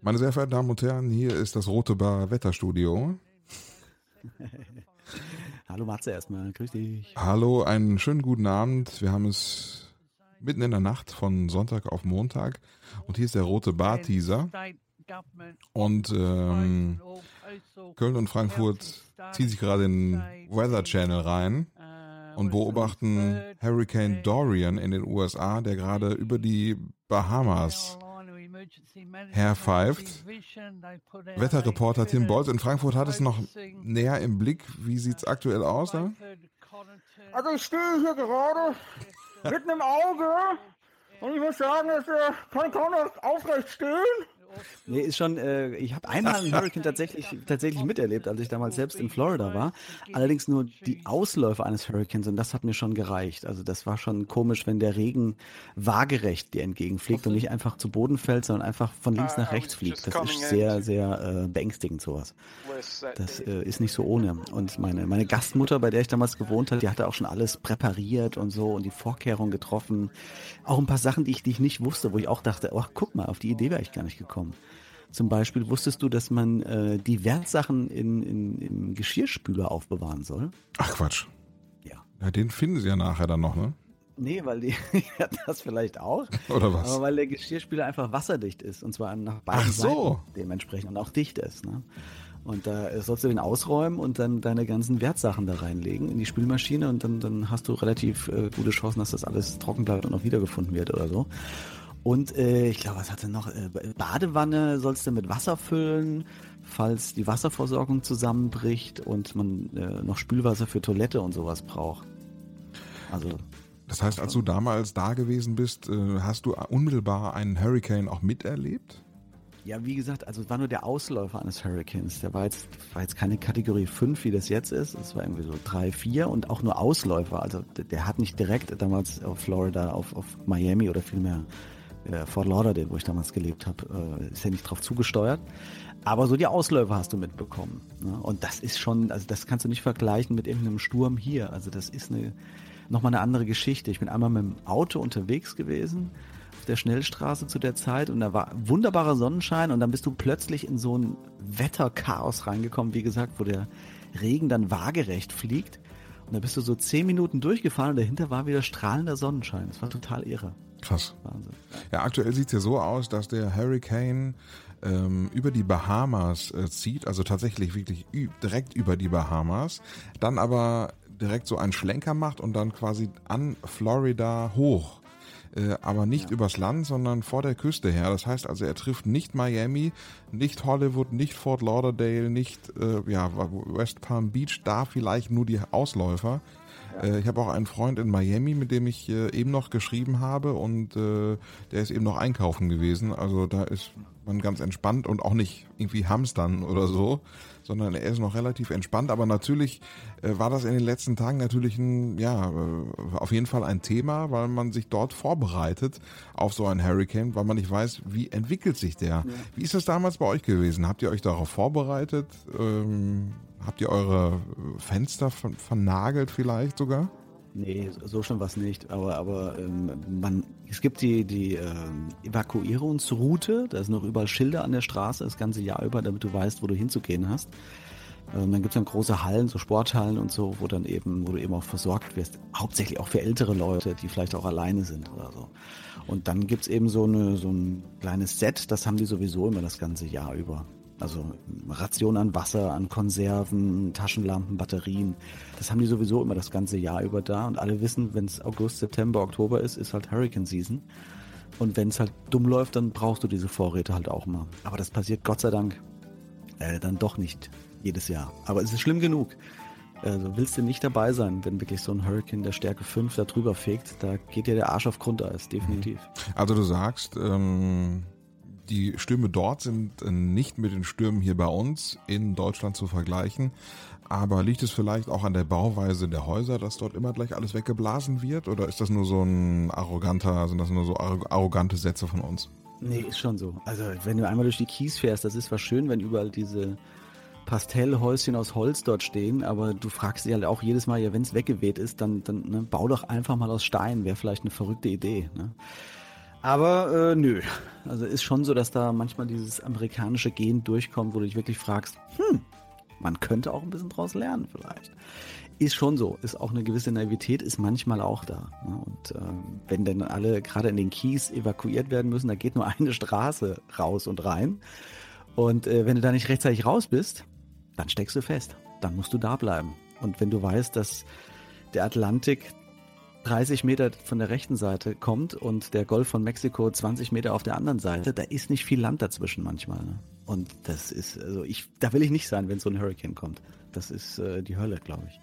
Meine sehr verehrten Damen und Herren, hier ist das Rote Bar Wetterstudio. Hallo Matze erstmal, grüß dich. Hallo, einen schönen guten Abend. Wir haben es mitten in der Nacht von Sonntag auf Montag und hier ist der Rote Bar Teaser. Und ähm, Köln und Frankfurt ziehen sich gerade in Weather Channel rein und beobachten Hurricane Dorian in den USA, der gerade über die Bahamas herpfeift. Wetterreporter Tim Bolz in Frankfurt hat es noch näher im Blick. Wie sieht es aktuell aus da? Also ich stehe hier gerade mitten im Auge und ich muss sagen, es äh, kann kaum noch aufrecht stehen. Nee, ist schon, äh, ich habe einmal einen Hurricane tatsächlich, tatsächlich miterlebt, als ich damals selbst in Florida war. Allerdings nur die Ausläufer eines Hurricanes und das hat mir schon gereicht. Also das war schon komisch, wenn der Regen waagerecht dir entgegenfliegt und nicht einfach zu Boden fällt, sondern einfach von links nach rechts fliegt. Das ist sehr, sehr äh, beängstigend sowas. Das äh, ist nicht so ohne. Und meine, meine Gastmutter, bei der ich damals gewohnt habe, die hatte auch schon alles präpariert und so und die Vorkehrungen getroffen. Auch ein paar Sachen, die ich, die ich nicht wusste, wo ich auch dachte, ach guck mal, auf die Idee wäre ich gar nicht gekommen. Zum Beispiel wusstest du, dass man äh, die Wertsachen in, in, im Geschirrspüler aufbewahren soll? Ach Quatsch. Ja. Ja, den finden sie ja nachher dann noch, ne? Nee, weil die, ja, das vielleicht auch. Oder was? Aber weil der Geschirrspüler einfach wasserdicht ist. Und zwar nach beiden Ach so. Seiten dementsprechend und auch dicht ist. Ne? Und da sollst du den ausräumen und dann deine ganzen Wertsachen da reinlegen in die Spülmaschine und dann, dann hast du relativ äh, gute Chancen, dass das alles trocken bleibt und auch wiedergefunden wird oder so. Und äh, ich glaube, was hatte noch? Äh, Badewanne sollst du mit Wasser füllen, falls die Wasserversorgung zusammenbricht und man äh, noch Spülwasser für Toilette und sowas braucht. Also Das heißt, als du damals da gewesen bist, äh, hast du unmittelbar einen Hurricane auch miterlebt? Ja, wie gesagt, also es war nur der Ausläufer eines Hurricanes. Der war jetzt, war jetzt keine Kategorie 5, wie das jetzt ist. Es war irgendwie so 3, 4 und auch nur Ausläufer. Also der, der hat nicht direkt damals auf Florida, auf, auf Miami oder vielmehr äh, Fort Lauderdale, wo ich damals gelebt habe, äh, ist ja nicht drauf zugesteuert. Aber so die Ausläufer hast du mitbekommen. Ne? Und das ist schon, also das kannst du nicht vergleichen mit irgendeinem Sturm hier. Also das ist eine, nochmal eine andere Geschichte. Ich bin einmal mit dem Auto unterwegs gewesen auf der Schnellstraße zu der Zeit und da war wunderbarer Sonnenschein und dann bist du plötzlich in so ein Wetterchaos reingekommen, wie gesagt, wo der Regen dann waagerecht fliegt. Und da bist du so zehn Minuten durchgefahren und dahinter war wieder strahlender Sonnenschein. Das war total irre. Krass. Wahnsinn. Ja, aktuell sieht es ja so aus, dass der Hurricane ähm, über die Bahamas äh, zieht, also tatsächlich wirklich direkt über die Bahamas, dann aber direkt so einen Schlenker macht und dann quasi an Florida hoch. Äh, aber nicht übers Land, sondern vor der Küste her. Das heißt also, er trifft nicht Miami, nicht Hollywood, nicht Fort Lauderdale, nicht äh, ja, West Palm Beach, da vielleicht nur die Ausläufer. Äh, ich habe auch einen Freund in Miami, mit dem ich äh, eben noch geschrieben habe und äh, der ist eben noch einkaufen gewesen. Also da ist man ganz entspannt und auch nicht irgendwie hamstern oder so, sondern er ist noch relativ entspannt. Aber natürlich äh, war das in den letzten Tagen natürlich ein, ja, äh, auf jeden Fall ein Thema, weil man sich dort vorbereitet auf so einen Hurricane, weil man nicht weiß, wie entwickelt sich der. Wie ist das damals bei euch gewesen? Habt ihr euch darauf vorbereitet? Ähm, habt ihr eure Fenster ver vernagelt vielleicht sogar? Nee, so schon was nicht. Aber, aber ähm, man, es gibt die, die ähm, Evakuierungsroute, da sind noch überall Schilder an der Straße das ganze Jahr über, damit du weißt, wo du hinzugehen hast. Ähm, dann gibt es dann große Hallen, so Sporthallen und so, wo dann eben, wo du eben auch versorgt wirst. Hauptsächlich auch für ältere Leute, die vielleicht auch alleine sind oder so. Und dann gibt's eben so, eine, so ein kleines Set, das haben die sowieso immer das ganze Jahr über. Also Ration an Wasser, an Konserven, Taschenlampen, Batterien. Das haben die sowieso immer das ganze Jahr über da. Und alle wissen, wenn es August, September, Oktober ist, ist halt Hurricane Season. Und wenn es halt dumm läuft, dann brauchst du diese Vorräte halt auch mal. Aber das passiert Gott sei Dank äh, dann doch nicht jedes Jahr. Aber es ist schlimm genug. Also willst du nicht dabei sein, wenn wirklich so ein Hurricane der Stärke 5 da drüber fegt, da geht dir der Arsch auf Grundeis, definitiv. Also du sagst, ähm, die Stürme dort sind äh, nicht mit den Stürmen hier bei uns in Deutschland zu vergleichen. Aber liegt es vielleicht auch an der Bauweise der Häuser, dass dort immer gleich alles weggeblasen wird? Oder ist das nur so ein arroganter, sind das nur so arro- arrogante Sätze von uns? Nee, ist schon so. Also wenn du einmal durch die Kies fährst, das ist zwar schön, wenn überall diese Pastellhäuschen aus Holz dort stehen, aber du fragst dich halt auch jedes Mal, ja, wenn es weggeweht ist, dann, dann ne, bau doch einfach mal aus Stein, wäre vielleicht eine verrückte Idee. Ne? Aber äh, nö. Also ist schon so, dass da manchmal dieses amerikanische Gen durchkommt, wo du dich wirklich fragst, hm, man könnte auch ein bisschen draus lernen vielleicht. Ist schon so, ist auch eine gewisse Naivität, ist manchmal auch da. Ne? Und äh, wenn dann alle gerade in den Kies evakuiert werden müssen, da geht nur eine Straße raus und rein. Und äh, wenn du da nicht rechtzeitig raus bist, dann steckst du fest. Dann musst du da bleiben. Und wenn du weißt, dass der Atlantik 30 Meter von der rechten Seite kommt und der Golf von Mexiko 20 Meter auf der anderen Seite, da ist nicht viel Land dazwischen manchmal. Ne? Und das ist, also ich, da will ich nicht sein, wenn so ein Hurricane kommt. Das ist äh, die Hölle, glaube ich.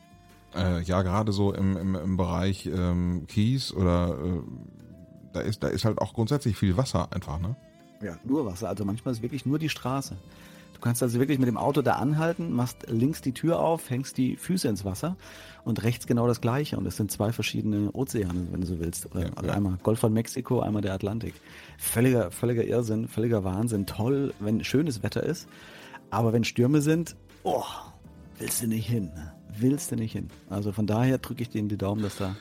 Äh, ja, gerade so im, im, im Bereich ähm, Kies oder äh, da ist, da ist halt auch grundsätzlich viel Wasser einfach, ne? Ja, nur Wasser. Also manchmal ist wirklich nur die Straße. Du kannst also wirklich mit dem Auto da anhalten, machst links die Tür auf, hängst die Füße ins Wasser und rechts genau das gleiche. Und es sind zwei verschiedene Ozeane, wenn du so willst. Oder, Ja, also ja. einmal Golf von Mexiko, einmal der Atlantik. Völliger, völliger Irrsinn, völliger Wahnsinn. Toll, wenn schönes Wetter ist. Aber wenn Stürme sind, oh, willst du nicht hin. ne? Willst du nicht hin. Also von daher drücke ich denen die Daumen, dass da,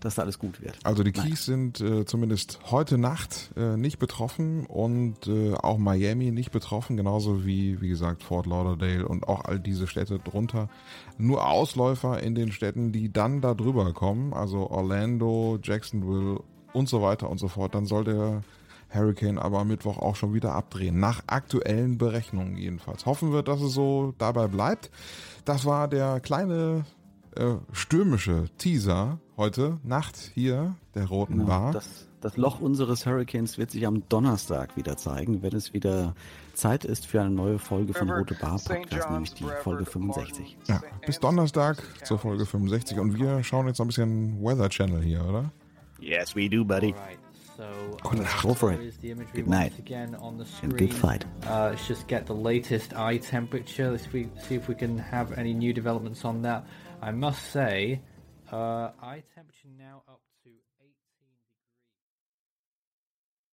dass da alles gut wird. Also die Nein. Keys sind äh, zumindest heute Nacht äh, nicht betroffen und äh, auch Miami nicht betroffen, genauso wie, wie gesagt, Fort Lauderdale und auch all diese Städte drunter. Nur Ausläufer in den Städten, die dann da drüber kommen, also Orlando, Jacksonville und so weiter und so fort. Dann soll der Hurricane aber am Mittwoch auch schon wieder abdrehen. Nach aktuellen Berechnungen jedenfalls. Hoffen wir, dass es so dabei bleibt. Das war der kleine äh, stürmische Teaser heute Nacht hier der Roten Genau, Bar. das, das Loch unseres Hurricanes wird sich am Donnerstag wieder zeigen, wenn es wieder Zeit ist für eine neue Folge von Rote Bar Podcast, nämlich die Folge 65. ja, bis Donnerstag zur Folge 65 und wir schauen jetzt noch ein bisschen Weather Channel hier, oder? Yes, we do, buddy. So Good uh, night. Go for it. Good night. again on the And good fight. Uh, let's just get the latest eye temperature. Let's see if we can have any new developments on that. I must say, uh, eye temperature now up.